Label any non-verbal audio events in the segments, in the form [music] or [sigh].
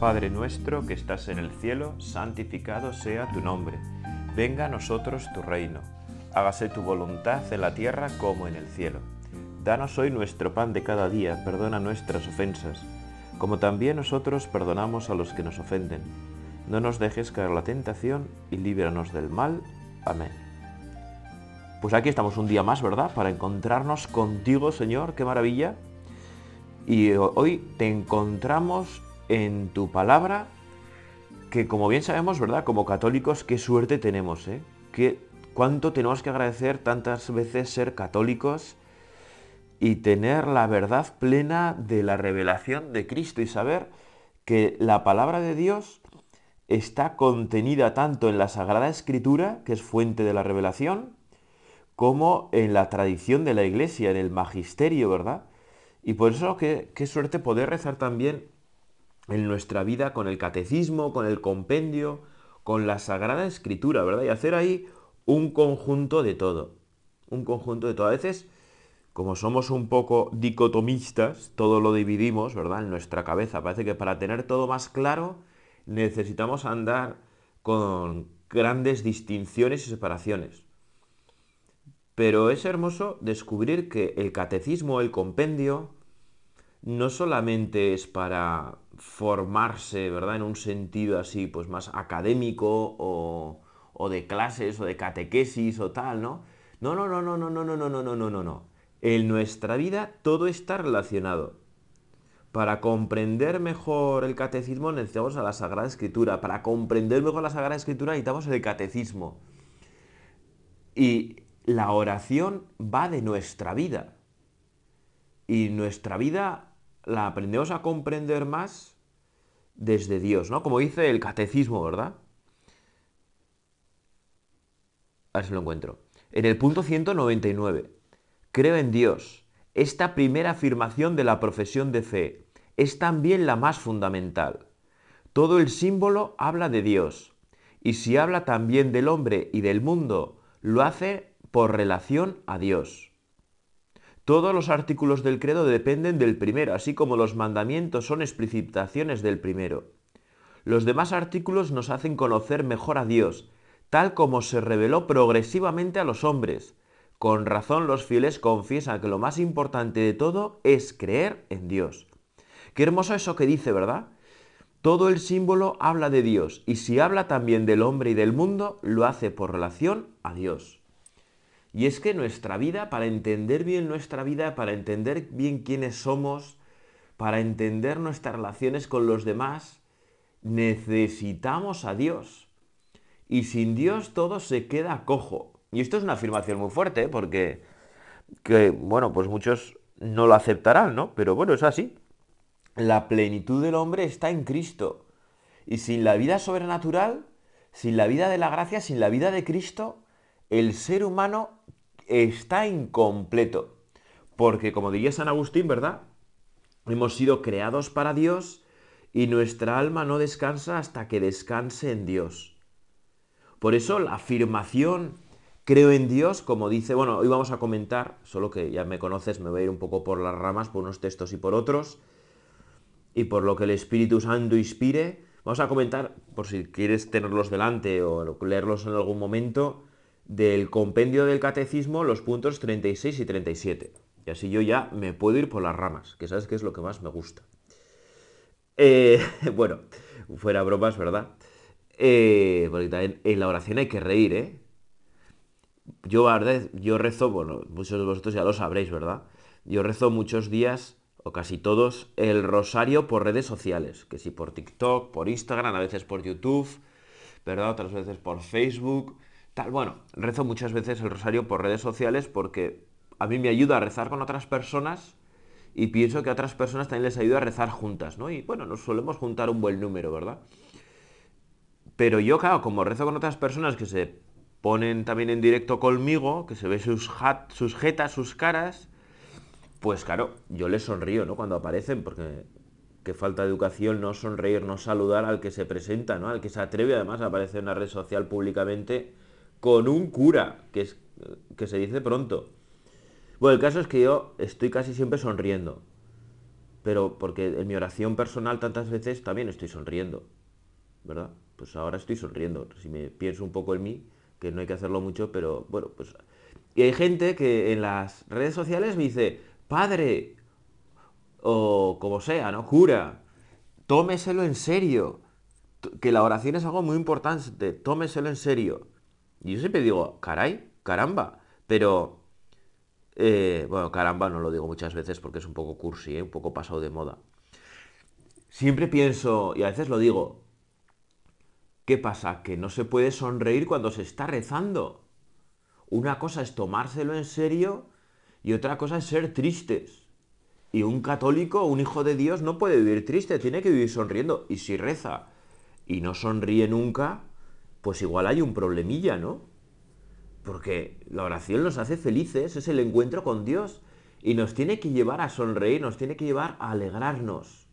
Padre nuestro que estás en el cielo, santificado sea tu nombre. Venga a nosotros tu reino. Hágase tu voluntad en la tierra como en el cielo. Danos hoy nuestro pan de cada día, perdona nuestras ofensas, como también nosotros perdonamos a los que nos ofenden. No nos dejes caer la tentación y líbranos del mal. Amén. Pues aquí estamos un día más, ¿verdad? Para encontrarnos contigo, Señor, qué maravilla. Y hoy te encontramos en tu palabra, que como bien sabemos, ¿verdad? Como católicos, qué suerte tenemos, ¿eh? ¿Qué, ¿Cuánto tenemos que agradecer tantas veces ser católicos y tener la verdad plena de la revelación de Cristo y saber que la palabra de Dios está contenida tanto en la Sagrada Escritura, que es fuente de la revelación, como en la tradición de la Iglesia, en el magisterio, ¿verdad? Y por eso qué, qué suerte poder rezar también en nuestra vida con el catecismo, con el compendio, con la Sagrada Escritura, ¿verdad? Y hacer ahí un conjunto de todo. Un conjunto de todo. A veces, como somos un poco dicotomistas, todo lo dividimos, ¿verdad? En nuestra cabeza. Parece que para tener todo más claro necesitamos andar con grandes distinciones y separaciones. Pero es hermoso descubrir que el catecismo, el compendio, no solamente es para formarse, ¿verdad? En un sentido así, pues más académico o, o de clases o de catequesis o tal, ¿no? No, no, no, no, no, no, no, no, no, no, no, no, no. En nuestra vida todo está relacionado. Para comprender mejor el catecismo necesitamos a la Sagrada Escritura. Para comprender mejor la Sagrada Escritura necesitamos el catecismo. Y la oración va de nuestra vida. Y nuestra vida la aprendemos a comprender más desde Dios, ¿no? Como dice el catecismo, ¿verdad? A ver si lo encuentro. En el punto 199, creo en Dios. Esta primera afirmación de la profesión de fe es también la más fundamental. Todo el símbolo habla de Dios, y si habla también del hombre y del mundo, lo hace por relación a Dios. Todos los artículos del credo dependen del primero, así como los mandamientos son explicitaciones del primero. Los demás artículos nos hacen conocer mejor a Dios, tal como se reveló progresivamente a los hombres. Con razón los fieles confiesan que lo más importante de todo es creer en Dios. Qué hermoso eso que dice, ¿verdad? Todo el símbolo habla de Dios, y si habla también del hombre y del mundo, lo hace por relación a Dios. Y es que nuestra vida, para entender bien nuestra vida, para entender bien quiénes somos, para entender nuestras relaciones con los demás, necesitamos a Dios. Y sin Dios todo se queda cojo. Y esto es una afirmación muy fuerte, porque, que, bueno, pues muchos no lo aceptarán, ¿no? Pero bueno, es así. La plenitud del hombre está en Cristo. Y sin la vida sobrenatural, sin la vida de la gracia, sin la vida de Cristo, el ser humano está incompleto. Porque, como diría San Agustín, ¿verdad? Hemos sido creados para Dios y nuestra alma no descansa hasta que descanse en Dios. Por eso la afirmación creo en Dios, como dice, bueno, hoy vamos a comentar, solo que ya me conoces, me voy a ir un poco por las ramas, por unos textos y por otros, y por lo que el Espíritu Santo inspire. Vamos a comentar, por si quieres tenerlos delante o leerlos en algún momento, del compendio del catecismo los puntos 36 y 37. Y así yo ya me puedo ir por las ramas, que sabes que es lo que más me gusta. Eh, [laughs] bueno, fuera bromas, ¿verdad? Eh, porque también en la oración hay que reír, ¿eh? Yo, yo rezo, bueno, muchos de vosotros ya lo sabréis, ¿verdad? Yo rezo muchos días, o casi todos, el rosario por redes sociales, que si por TikTok, por Instagram, a veces por YouTube, ¿verdad? Otras veces por Facebook Bueno, rezo muchas veces el rosario por redes sociales porque a mí me ayuda a rezar con otras personas y pienso que a otras personas también les ayuda a rezar juntas, ¿no? Y bueno, nos solemos juntar un buen número, ¿verdad? Pero yo, claro, como rezo con otras personas que se ponen también en directo conmigo, que se ve sus, sus jetas, sus caras, pues claro, yo les sonrío, ¿no? Cuando aparecen, porque qué falta de educación no sonreír, no saludar al que se presenta, ¿no? Al que se atreve además a aparecer en una red social públicamente con un cura, que, es, que se dice pronto. Bueno, el caso es que yo estoy casi siempre sonriendo. pero porque en mi oración personal tantas veces también estoy sonriendo, ¿verdad? Pues ahora estoy sonriendo. Si me pienso un poco en mí, que no hay que hacerlo mucho, pero bueno, pues... Y hay gente que en las redes sociales me dice, padre, o como sea, ¿no? Cura, tómeselo en serio. Que la oración es algo muy importante, tómeselo en serio. Y yo siempre digo, caray, caramba, pero... Eh, bueno, caramba no lo digo muchas veces porque es un poco cursi, ¿eh? un poco pasado de moda. Siempre pienso, y a veces lo digo, ¿qué pasa? Que no se puede sonreír cuando se está rezando. Una cosa es tomárselo en serio y otra cosa es ser tristes. Y un católico, un hijo de Dios, no puede vivir triste, tiene que vivir sonriendo. Y si reza y no sonríe nunca, pues igual hay un problemilla, ¿no? Porque la oración nos hace felices, es el encuentro con Dios. Y nos tiene que llevar a sonreír, nos tiene que llevar a alegrarnos.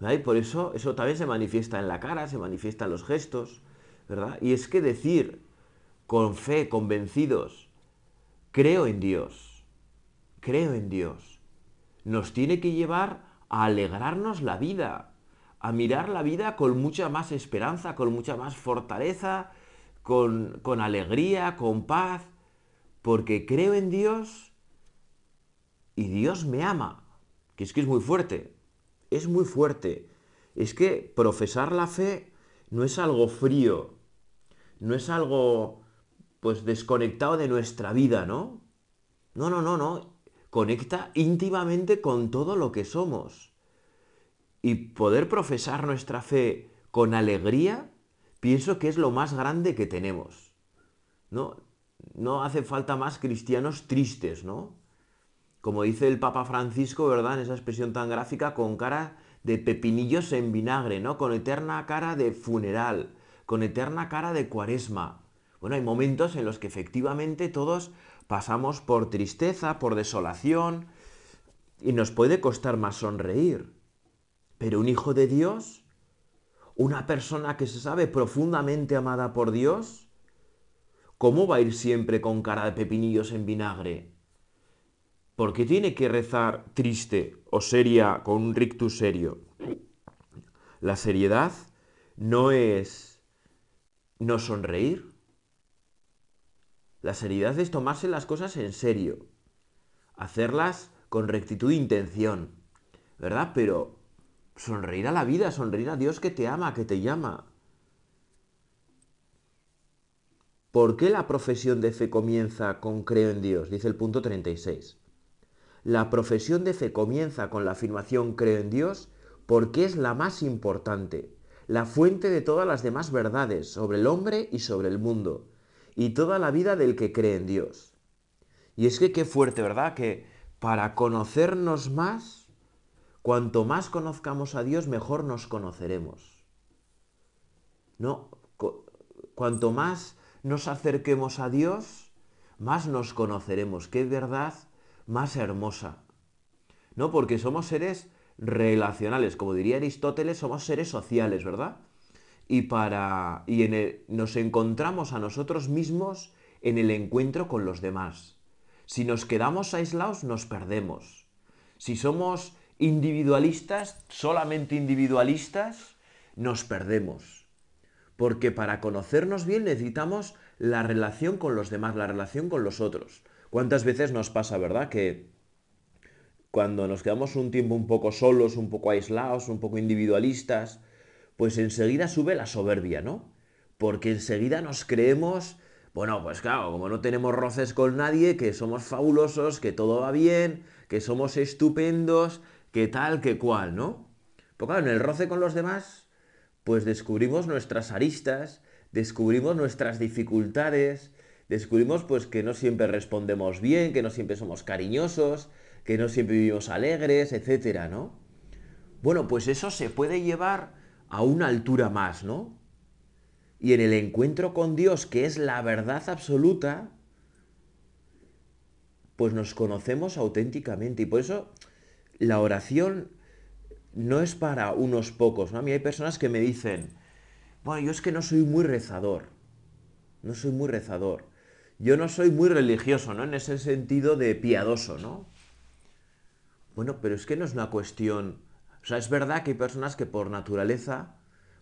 Y por eso eso también se manifiesta en la cara, se manifiesta en los gestos, ¿verdad? Y es que decir con fe, convencidos, creo en Dios, creo en Dios, nos tiene que llevar a alegrarnos la vida, a mirar la vida con mucha más esperanza, con mucha más fortaleza, con, con alegría, con paz, porque creo en Dios y Dios me ama, que es que es muy fuerte, es muy fuerte. Es que profesar la fe no es algo frío, no es algo pues desconectado de nuestra vida, ¿no? No, no, no, no. Conecta íntimamente con todo lo que somos. Y poder profesar nuestra fe con alegría, pienso que es lo más grande que tenemos. No, no hace falta más cristianos tristes, ¿no? Como dice el Papa Francisco, ¿verdad? En esa expresión tan gráfica, con cara de pepinillos en vinagre, ¿no? Con eterna cara de funeral, con eterna cara de cuaresma. Bueno, hay momentos en los que efectivamente todos pasamos por tristeza, por desolación, y nos puede costar más sonreír. Pero un hijo de Dios, una persona que se sabe profundamente amada por Dios, ¿cómo va a ir siempre con cara de pepinillos en vinagre? ¿Por qué tiene que rezar triste o seria con un rictus serio? La seriedad no es no sonreír. La seriedad es tomarse las cosas en serio, hacerlas con rectitud de intención, ¿verdad? Pero sonreír a la vida, sonreír a Dios que te ama, que te llama. ¿Por qué la profesión de fe comienza con creo en Dios? Dice el punto 36. La profesión de fe comienza con la afirmación creo en Dios porque es la más importante, la fuente de todas las demás verdades sobre el hombre y sobre el mundo, y toda la vida del que cree en Dios. Y es que qué fuerte, ¿verdad? Que para conocernos más, cuanto más conozcamos a Dios, mejor nos conoceremos. No, cuanto más nos acerquemos a Dios, más nos conoceremos. Qué verdad más hermosa. ¿No? Porque somos seres relacionales, como diría Aristóteles, somos seres sociales, ¿verdad? Y para y en nos encontramos a nosotros mismos en el encuentro con los demás. Si nos quedamos aislados, nos perdemos. Si somos individualistas, solamente individualistas, nos perdemos. Porque para conocernos bien necesitamos la relación con los demás, la relación con los otros. ¿Cuántas veces nos pasa, verdad? Que cuando nos quedamos un tiempo un poco solos, un poco aislados, un poco individualistas, pues enseguida sube la soberbia, ¿no? Porque enseguida nos creemos, bueno, pues claro, como no tenemos roces con nadie, que somos fabulosos, que todo va bien, que somos estupendos, que tal, que cual, ¿no? Pues claro, en el roce con los demás, pues descubrimos nuestras aristas, descubrimos nuestras dificultades, descubrimos pues que no siempre respondemos bien, que no siempre somos cariñosos, que no siempre vivimos alegres, etcétera, ¿no? Bueno, pues eso se puede llevar a una altura más, ¿no? Y en el encuentro con Dios, que es la verdad absoluta, pues nos conocemos auténticamente. Y por eso la oración no es para unos pocos, ¿no? A mí hay personas que me dicen, bueno, yo es que no soy muy rezador, no soy muy rezador yo no soy muy religioso, ¿no? En ese sentido de piadoso, ¿no? Bueno, pero es que no es una cuestión... O sea, es verdad que hay personas que por naturaleza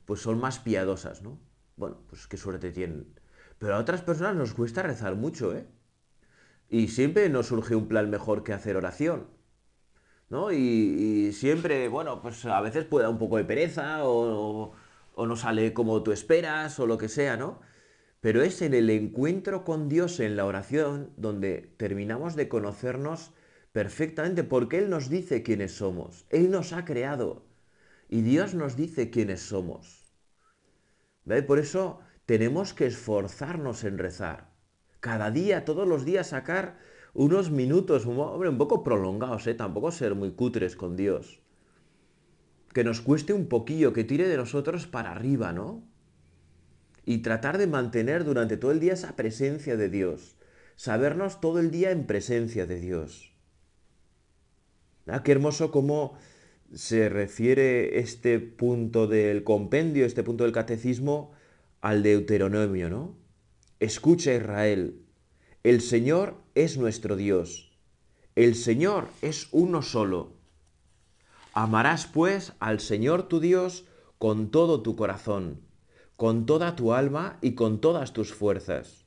pues son más piadosas, ¿no? Bueno, pues qué suerte tienen. Pero a otras personas nos cuesta rezar mucho, ¿eh? Y siempre nos surge un plan mejor que hacer oración. ¿No? Y, siempre, bueno, pues a veces puede dar un poco de pereza o, o no sale como tú esperas o lo que sea, ¿no? Pero es en el encuentro con Dios en la oración donde terminamos de conocernos perfectamente porque Él nos dice quiénes somos. Él nos ha creado y Dios nos dice quiénes somos. ¿Ve? Por eso tenemos que esforzarnos en rezar. Cada día, todos los días sacar unos minutos, hombre, un poco prolongados, ¿eh? tampoco ser muy cutres con Dios. Que nos cueste un poquillo, que tire de nosotros para arriba, ¿no? Y tratar de mantener durante todo el día esa presencia de Dios. Sabernos todo el día en presencia de Dios. Ah, qué hermoso cómo se refiere este punto del compendio, este punto del catecismo, al Deuteronomio, ¿no? Escucha Israel, el Señor es nuestro Dios, el Señor es uno solo. Amarás pues al Señor tu Dios con todo tu corazón, con toda tu alma y con todas tus fuerzas.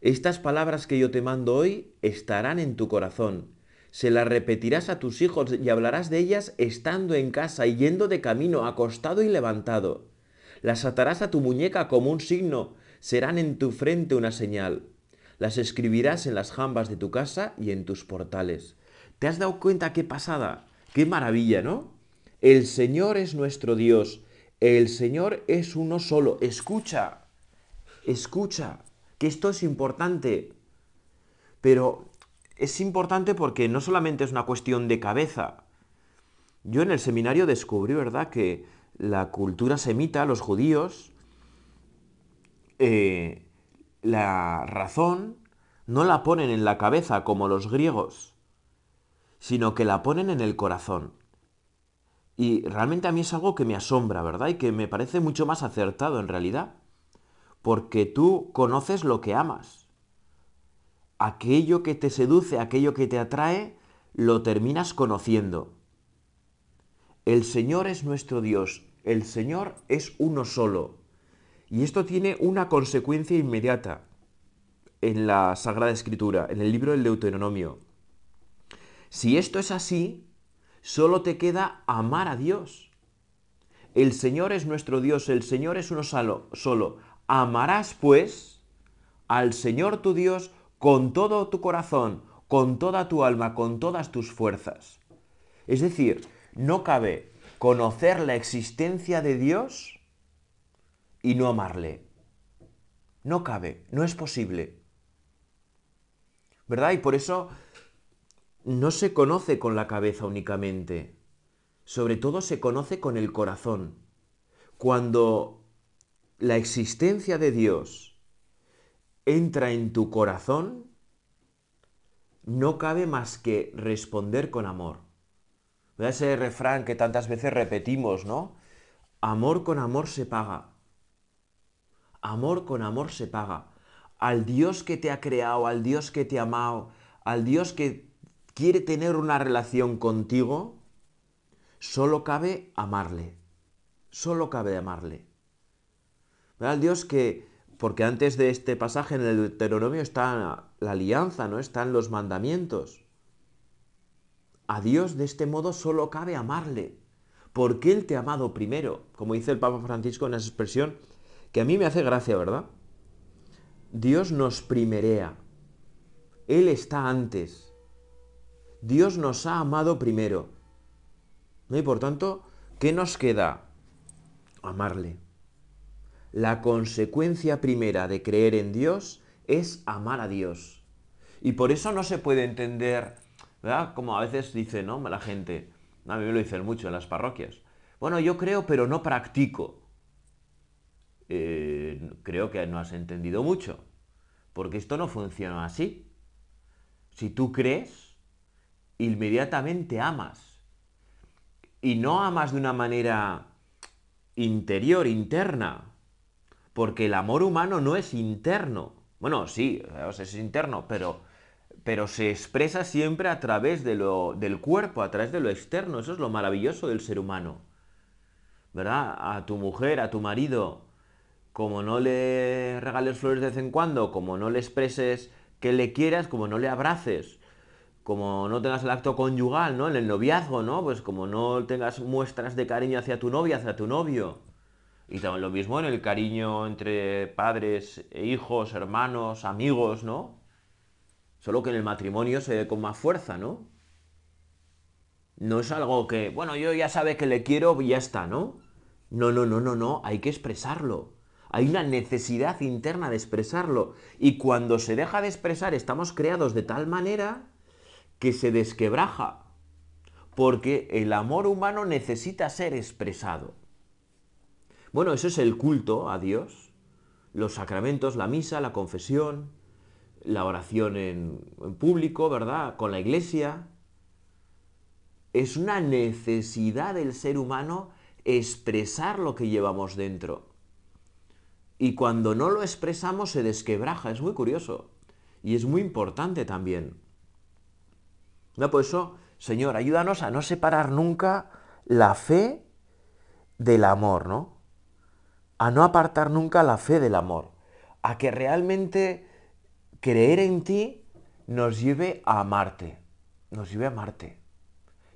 Estas palabras que yo te mando hoy estarán en tu corazón se las repetirás a tus hijos y hablarás de ellas estando en casa y yendo de camino, acostado y levantado. Las atarás a tu muñeca como un signo, serán en tu frente una señal. Las escribirás en las jambas de tu casa y en tus portales. ¿Te has dado cuenta qué pasada? Qué maravilla, ¿no? El Señor es nuestro Dios. El Señor es uno solo. Escucha, escucha, que esto es importante. Pero es importante porque no solamente es una cuestión de cabeza. Yo en el seminario descubrí, ¿verdad?, que la cultura semita, los judíos, eh, la razón no la ponen en la cabeza como los griegos, sino que la ponen en el corazón. Y realmente a mí es algo que me asombra, ¿verdad? Y que me parece mucho más acertado en realidad. Porque tú conoces lo que amas aquello que te seduce, aquello que te atrae, lo terminas conociendo. El Señor es nuestro Dios, el Señor es uno solo. Y esto tiene una consecuencia inmediata en la Sagrada Escritura, en el libro del Deuteronomio. Si esto es así, solo te queda amar a Dios. El Señor es nuestro Dios, el Señor es uno solo. solo. Amarás, pues, al Señor tu Dios con todo tu corazón, con toda tu alma, con todas tus fuerzas. Es decir, no cabe conocer la existencia de Dios y no amarle. No cabe, no es posible. ¿Verdad? Y por eso no se conoce con la cabeza únicamente, sobre todo se conoce con el corazón. Cuando la existencia de Dios entra en tu corazón, no cabe más que responder con amor. Ese refrán que tantas veces repetimos, ¿no? Amor con amor se paga. Amor con amor se paga. Al Dios que te ha creado, al Dios que te ha amado, al Dios que quiere tener una relación contigo, solo cabe amarle. Solo cabe amarle. Al Dios que porque antes de este pasaje en el Deuteronomio está la alianza, ¿no? Están los mandamientos. A Dios de este modo solo cabe amarle, porque Él te ha amado primero, como dice el Papa Francisco en esa expresión, que a mí me hace gracia, ¿verdad? Dios nos primerea, Él está antes, Dios nos ha amado primero. ¿No? Y por tanto, ¿qué nos queda? Amarle. La consecuencia primera de creer en Dios es amar a Dios. Y por eso no se puede entender, ¿verdad? Como a veces dice, ¿no? La gente, a mí me lo dicen mucho en las parroquias. Bueno, yo creo, pero no practico. Eh, creo que no has entendido mucho, porque esto no funciona así. Si tú crees, inmediatamente amas. Y no amas de una manera interior, interna, porque el amor humano no es interno. Bueno, sí, es interno, pero, pero se expresa siempre a través de lo, del cuerpo, a través de lo externo. Eso es lo maravilloso del ser humano. ¿Verdad? A tu mujer, a tu marido, como no le regales flores de vez en cuando, como no le expreses que le quieras, como no le abraces, como no tengas el acto conyugal, ¿no? En el noviazgo, ¿no? Pues como no tengas muestras de cariño hacia tu novia, hacia tu novio. Y también lo mismo en el cariño entre padres e hijos, hermanos, amigos, ¿no? Solo que en el matrimonio se ve con más fuerza, ¿no? No es algo que, bueno, yo ya sabe que le quiero y ya está, ¿no? No, no, no, no, no, hay que expresarlo. Hay una necesidad interna de expresarlo. Y cuando se deja de expresar, estamos creados de tal manera que se desquebraja, porque el amor humano necesita ser expresado. Bueno, eso es el culto a Dios, los sacramentos, la misa, la confesión, la oración en, público, ¿verdad? Con la iglesia. Es una necesidad del ser humano expresar lo que llevamos dentro. Y cuando no lo expresamos se desquebraja, es muy curioso. Y es muy importante también. No, por eso, Señor, ayúdanos a no separar nunca la fe del amor, ¿no? A no apartar nunca la fe del amor. A que realmente creer en ti nos lleve a amarte. Nos lleve a amarte.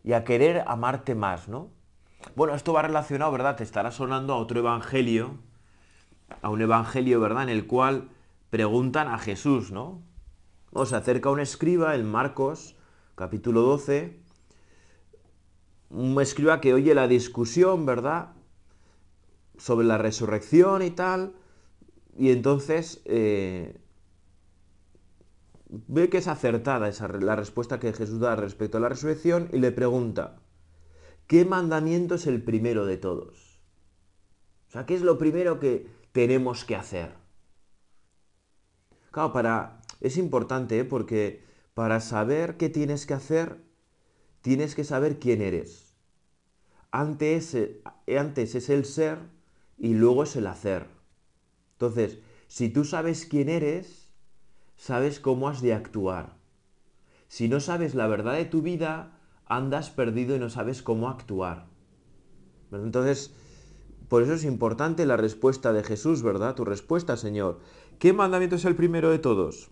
Y a querer amarte más, ¿no? Bueno, esto va relacionado, ¿verdad? Te estará sonando a otro evangelio, a un evangelio, ¿verdad? En el cual preguntan a Jesús, ¿no? O se acerca un escriba, el Marcos, capítulo 12, un escriba que oye la discusión, ¿verdad? Sobre la resurrección y tal, y entonces eh, ve que es acertada esa, la respuesta que Jesús da respecto a la resurrección y le pregunta, ¿qué mandamiento es el primero de todos? O sea, ¿qué es lo primero que tenemos que hacer? Claro, para... Es importante, ¿eh? porque para saber qué tienes que hacer, tienes que saber quién eres. Antes, antes es el ser y luego es el hacer. Entonces, si tú sabes quién eres, sabes cómo has de actuar. Si no sabes la verdad de tu vida, andas perdido y no sabes cómo actuar. Entonces, por eso es importante la respuesta de Jesús, ¿verdad? Tu respuesta, Señor. ¿Qué mandamiento es el primero de todos?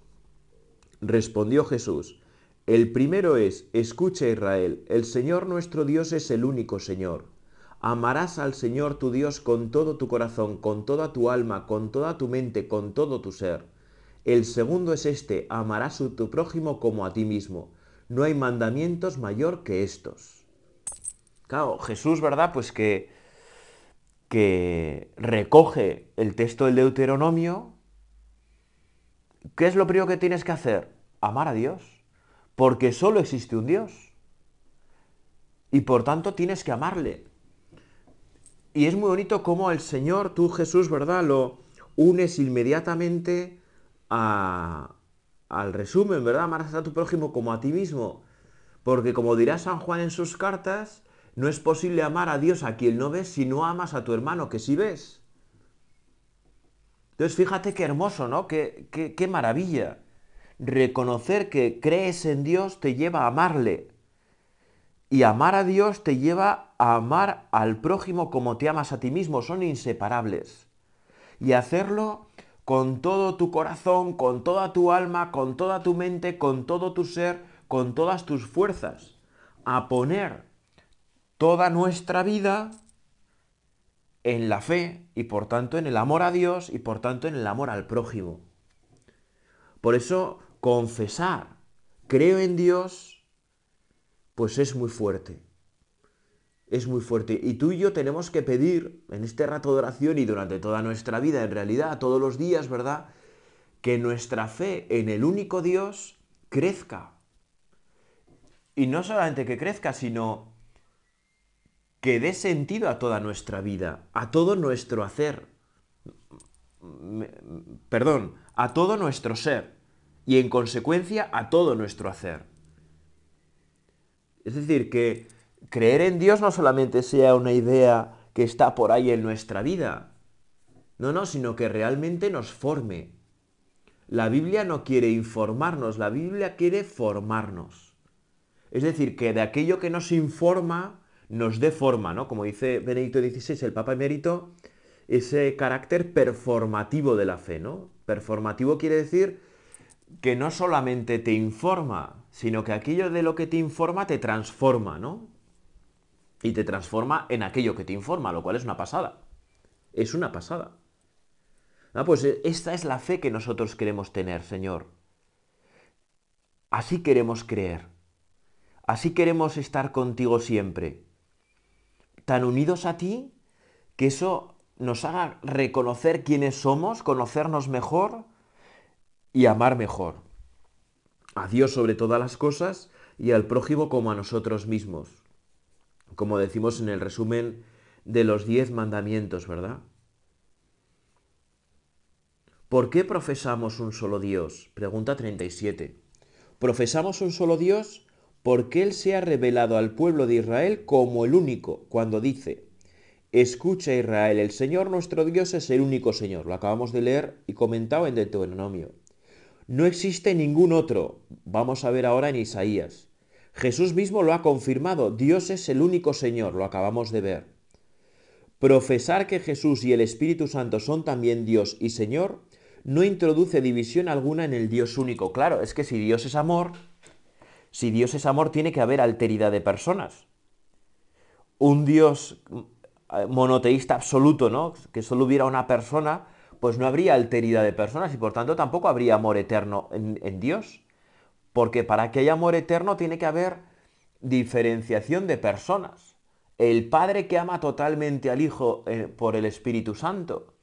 Respondió Jesús, el primero es, escucha Israel, el Señor nuestro Dios es el único Señor. Amarás al Señor tu Dios con todo tu corazón, con toda tu alma, con toda tu mente, con todo tu ser. El segundo es este, amarás a tu prójimo como a ti mismo. No hay mandamientos mayor que estos. Claro, Jesús, ¿verdad? Pues que, que recoge el texto del Deuteronomio ¿Qué es lo primero que tienes que hacer? Amar a Dios. Porque solo existe un Dios. Y por tanto tienes que amarle. Y es muy bonito cómo el Señor, tú Jesús, ¿verdad? Lo unes inmediatamente a, al resumen, ¿verdad? Amarás a tu prójimo como a ti mismo. Porque como dirá San Juan en sus cartas, no es posible amar a Dios a quien no ves si no amas a tu hermano que sí ves. Entonces fíjate qué hermoso, ¿no? Qué, qué, maravilla. Reconocer que crees en Dios te lleva a amarle. Y amar a Dios te lleva a amar al prójimo como te amas a ti mismo. Son inseparables. Y hacerlo con todo tu corazón, con toda tu alma, con toda tu mente, con todo tu ser, con todas tus fuerzas. A poner toda nuestra vida en la fe y por tanto en el amor a Dios y por tanto en el amor al prójimo. Por eso confesar, creo en Dios, pues es muy fuerte. Es muy fuerte. Y tú y yo tenemos que pedir en este rato de oración y durante toda nuestra vida, en realidad, todos los días, ¿verdad? Que nuestra fe en el único Dios crezca. Y no solamente que crezca, sino que dé sentido a toda nuestra vida, a todo nuestro hacer, perdón, a todo nuestro ser y en consecuencia a todo nuestro hacer. Es decir, que creer en Dios no solamente sea una idea que está por ahí en nuestra vida, no, no, sino que realmente nos forme, La Biblia no quiere informarnos, la Biblia quiere formarnos. Es decir, que de aquello que nos informa nos dé forma, ¿no? Como dice Benedicto XVI, el Papa emérito, ese carácter performativo de la fe, ¿no? Performativo quiere decir que no solamente te informa, sino que aquello de lo que te informa te transforma, ¿no? Y te transforma en aquello que te informa, lo cual es una pasada. Es una pasada. Ah, pues eh, esta es la fe que nosotros queremos tener, Señor. Así queremos creer. Así queremos estar contigo siempre. Tan unidos a ti que eso nos haga reconocer quiénes somos, conocernos mejor y amar mejor. A Dios sobre todas las cosas y al prójimo como a nosotros mismos. Como decimos en el resumen de los diez mandamientos, ¿verdad? ¿Por qué profesamos un solo Dios? Pregunta 37. Profesamos un solo Dios porque Él se ha revelado al pueblo de Israel como el único, cuando dice, Escucha Israel, el Señor nuestro Dios es el único Señor. Lo acabamos de leer y comentado en Deuteronomio. No existe ningún otro. Vamos a ver ahora en Isaías. Jesús mismo lo ha confirmado. Dios es el único Señor. Lo acabamos de ver. Profesar que Jesús y el Espíritu Santo son también Dios y Señor no introduce división alguna en el Dios único. Claro, es que si Dios es amor, si Dios es amor, tiene que haber alteridad de personas. Un Dios eh, monoteísta absoluto, ¿no? Que solo hubiera una persona, pues no habría alteridad de personas y por tanto tampoco habría amor eterno en, Dios. Porque para que haya amor eterno tiene que haber diferenciación de personas. El Padre que ama totalmente al Hijo eh, por el Espíritu Santo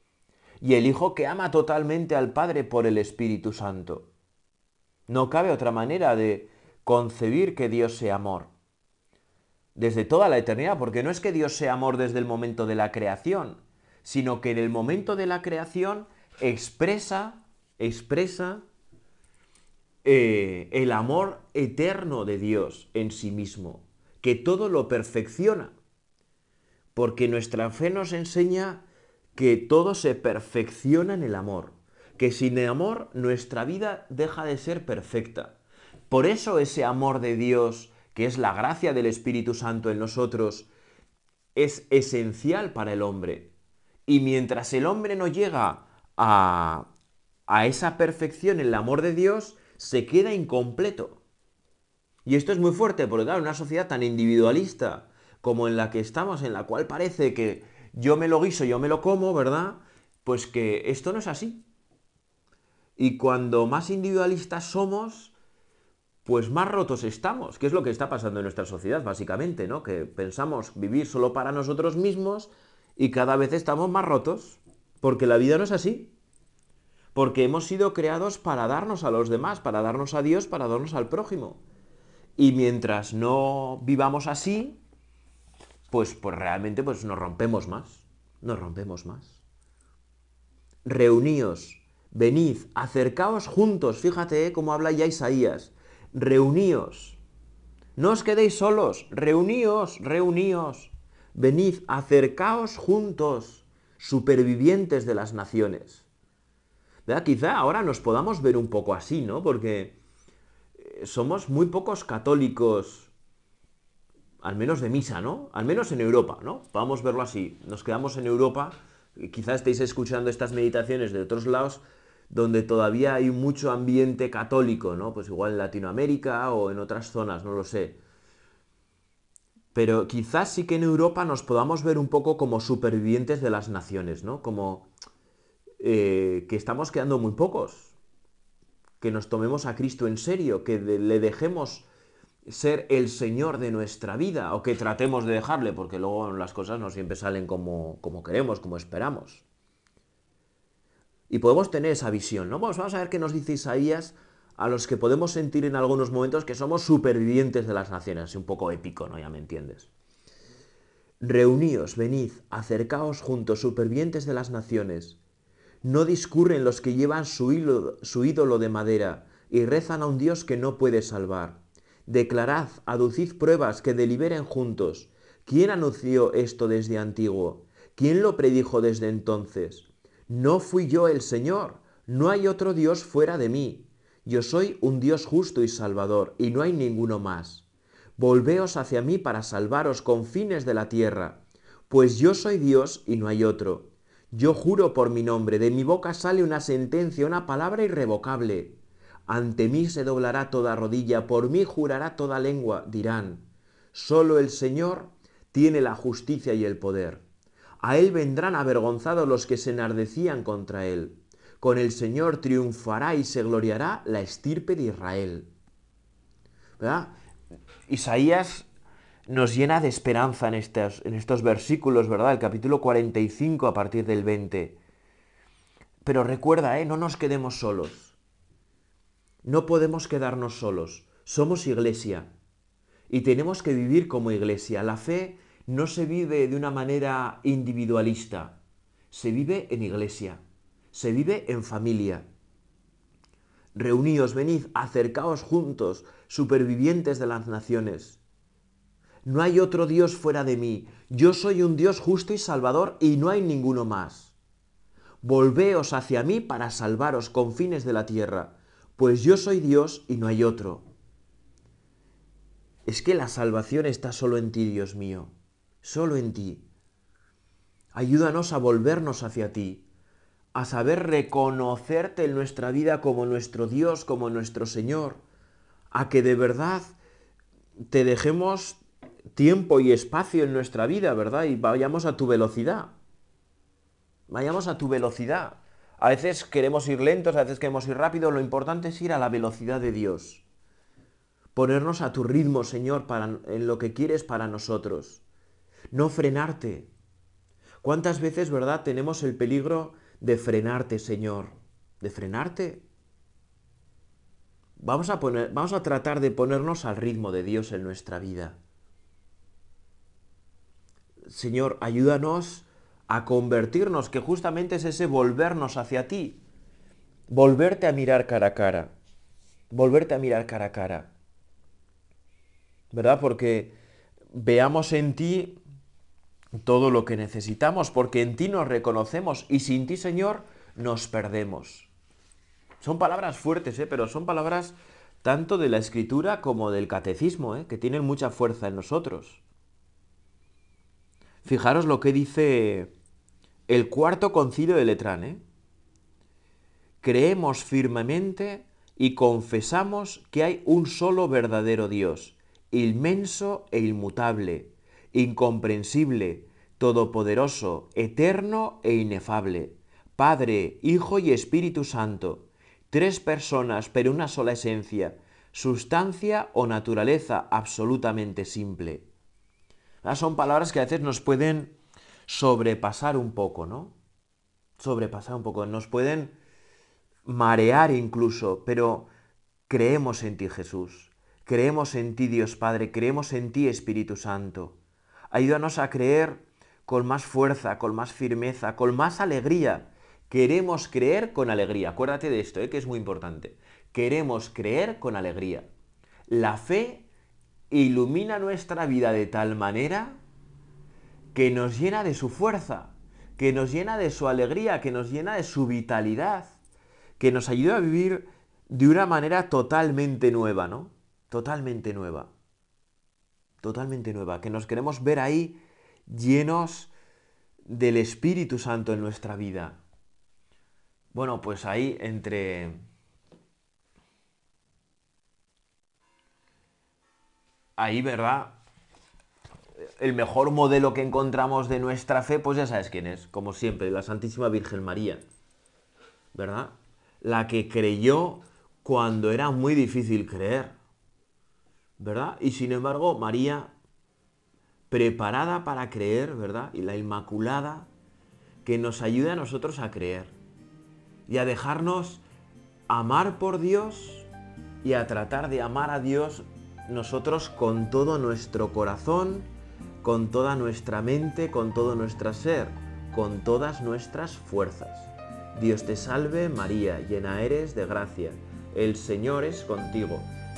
y el Hijo que ama totalmente al Padre por el Espíritu Santo. No cabe otra manera de concebir que Dios sea amor desde toda la eternidad, porque no es que Dios sea amor desde el momento de la creación, sino que en el momento de la creación expresa, expresa eh, el amor eterno de Dios en sí mismo, que todo lo perfecciona, porque nuestra fe nos enseña que todo se perfecciona en el amor, que sin el amor nuestra vida deja de ser perfecta. Por eso ese amor de Dios que es la gracia del Espíritu Santo en nosotros, es esencial para el hombre. Y mientras el hombre no llega a, a esa perfección en el amor de Dios, se queda incompleto. Y esto es muy fuerte, porque claro, una sociedad tan individualista como en la que estamos, en la cual parece que yo me lo guiso, yo me lo como, ¿verdad? Pues que esto no es así. Y cuando más individualistas somos, pues más rotos estamos, que es lo que está pasando en nuestra sociedad, básicamente, ¿no? Que pensamos vivir solo para nosotros mismos y cada vez estamos más rotos, porque la vida no es así. Porque hemos sido creados para darnos a los demás, para darnos a Dios, para darnos al prójimo. Y mientras no vivamos así, pues, pues realmente pues nos rompemos más, nos rompemos más. Reuníos, venid, acercaos juntos, fíjate ¿eh? cómo habla ya Isaías reuníos. No os quedéis solos, reuníos, reuníos. Venid, acercaos juntos, supervivientes de las naciones. ¿Verdad? Quizá ahora nos podamos ver un poco así, ¿no? Porque eh, somos muy pocos católicos, al menos de misa, ¿no? Al menos en Europa, ¿no? Vamos verlo así. Nos quedamos en Europa, quizá estéis escuchando estas meditaciones de otros lados, donde todavía hay mucho ambiente católico, ¿no? Pues igual en Latinoamérica o en otras zonas, no lo sé. Pero quizás sí que en Europa nos podamos ver un poco como supervivientes de las naciones, ¿no? Como eh, que estamos quedando muy pocos. Que nos tomemos a Cristo en serio, que le dejemos ser el Señor de nuestra vida, o que tratemos de dejarle, porque luego las cosas no siempre salen como, como queremos, como esperamos. Y podemos tener esa visión, ¿no? Vamos, a ver qué nos dice Isaías a los que podemos sentir en algunos momentos que somos supervivientes de las naciones. Un poco épico, ¿no? Ya me entiendes. Reuníos, venid, acercaos juntos, supervivientes de las naciones. No discurren los que llevan su ídolo de madera y rezan a un Dios que no puede salvar. Declarad, aducid pruebas que deliberen juntos. ¿Quién anunció esto desde antiguo? ¿Quién lo predijo desde entonces? No fui yo el Señor, no hay otro Dios fuera de mí. Yo soy un Dios justo y salvador, y no hay ninguno más. Volveos hacia mí para salvaros con fines de la tierra, pues yo soy Dios y no hay otro. Yo juro por mi nombre, de mi boca sale una sentencia, una palabra irrevocable. Ante mí se doblará toda rodilla, por mí jurará toda lengua, dirán. Solo el Señor tiene la justicia y el poder. A él vendrán avergonzados los que se enardecían contra él. Con el Señor triunfará y se gloriará la estirpe de Israel. ¿Verdad? Isaías nos llena de esperanza en estos, en estos versículos, ¿verdad? El capítulo 45 a partir del 20. Pero recuerda, ¿eh? no nos quedemos solos. No podemos quedarnos solos. Somos iglesia. Y tenemos que vivir como iglesia. La fe no se vive de una manera individualista. Se vive en iglesia. Se vive en familia. Reuníos, venid, acercaos juntos, supervivientes de las naciones no hay otro Dios fuera de mí. Yo soy un Dios justo y salvador y no hay ninguno más. Volveos hacia mí para salvaros con fines de la tierra, pues yo soy Dios y no hay otro. Es que la salvación está solo en ti, Dios mío, solo en ti. Ayúdanos a volvernos hacia ti, a saber reconocerte en nuestra vida como nuestro Dios, como nuestro Señor, a que de verdad te dejemos tiempo y espacio en nuestra vida, ¿verdad? Y vayamos a tu velocidad. Vayamos a tu velocidad. A veces queremos ir lentos, a veces queremos ir rápido, lo importante es ir a la velocidad de Dios. Ponernos a tu ritmo, Señor, para, en lo que quieres para nosotros. No frenarte. ¿Cuántas veces, verdad, tenemos el peligro de frenarte, Señor? ¿De frenarte? Vamos a, poner, vamos a tratar de ponernos al ritmo de Dios en nuestra vida. Señor, ayúdanos a convertirnos, que justamente es ese volvernos hacia ti, volverte a mirar cara a cara, volverte a mirar cara a cara. ¿Verdad? Porque veamos en ti todo lo que necesitamos, porque en ti nos reconocemos y sin ti, Señor, nos perdemos. Son palabras fuertes, ¿eh? pero son palabras tanto de la escritura como del catecismo, ¿eh? que tienen mucha fuerza en nosotros. Fijaros lo que dice el cuarto concilio de Letrán. ¿eh? Creemos firmemente y confesamos que hay un solo verdadero Dios, inmenso e inmutable, incomprensible, todopoderoso, eterno e inefable, Padre, Hijo y Espíritu Santo, tres personas pero una sola esencia, sustancia o naturaleza absolutamente simple. Ah, son palabras que a veces nos pueden sobrepasar un poco, ¿no? Sobrepasar un poco, nos pueden marear incluso, pero creemos en ti Jesús, creemos en ti Dios Padre, creemos en ti Espíritu Santo. Ayúdanos a creer con más fuerza, con más firmeza, con más alegría. Queremos creer con alegría. Acuérdate de esto, ¿eh? que es muy importante. Queremos creer con alegría. La fe ilumina nuestra vida de tal manera que nos llena de su fuerza, que nos llena de su alegría, que nos llena de su vitalidad, que nos ayuda a vivir de una manera totalmente nueva, ¿no? Totalmente nueva. Totalmente nueva, que nos queremos ver ahí llenos del Espíritu Santo en nuestra vida. Bueno, pues ahí entre ahí, ¿verdad? El mejor modelo que encontramos de nuestra fe, pues ya sabes quién es, como siempre, la Santísima Virgen María, ¿verdad? La que creyó cuando era muy difícil creer, ¿verdad? Y sin embargo, María, preparada para creer, ¿verdad? Y la Inmaculada, que nos ayude a nosotros a creer y a dejarnos amar por Dios y a tratar de amar a Dios nosotros con todo nuestro corazón, con toda nuestra mente, con todo nuestro ser, con todas nuestras fuerzas. Dios te salve María, llena eres de gracia, el Señor es contigo,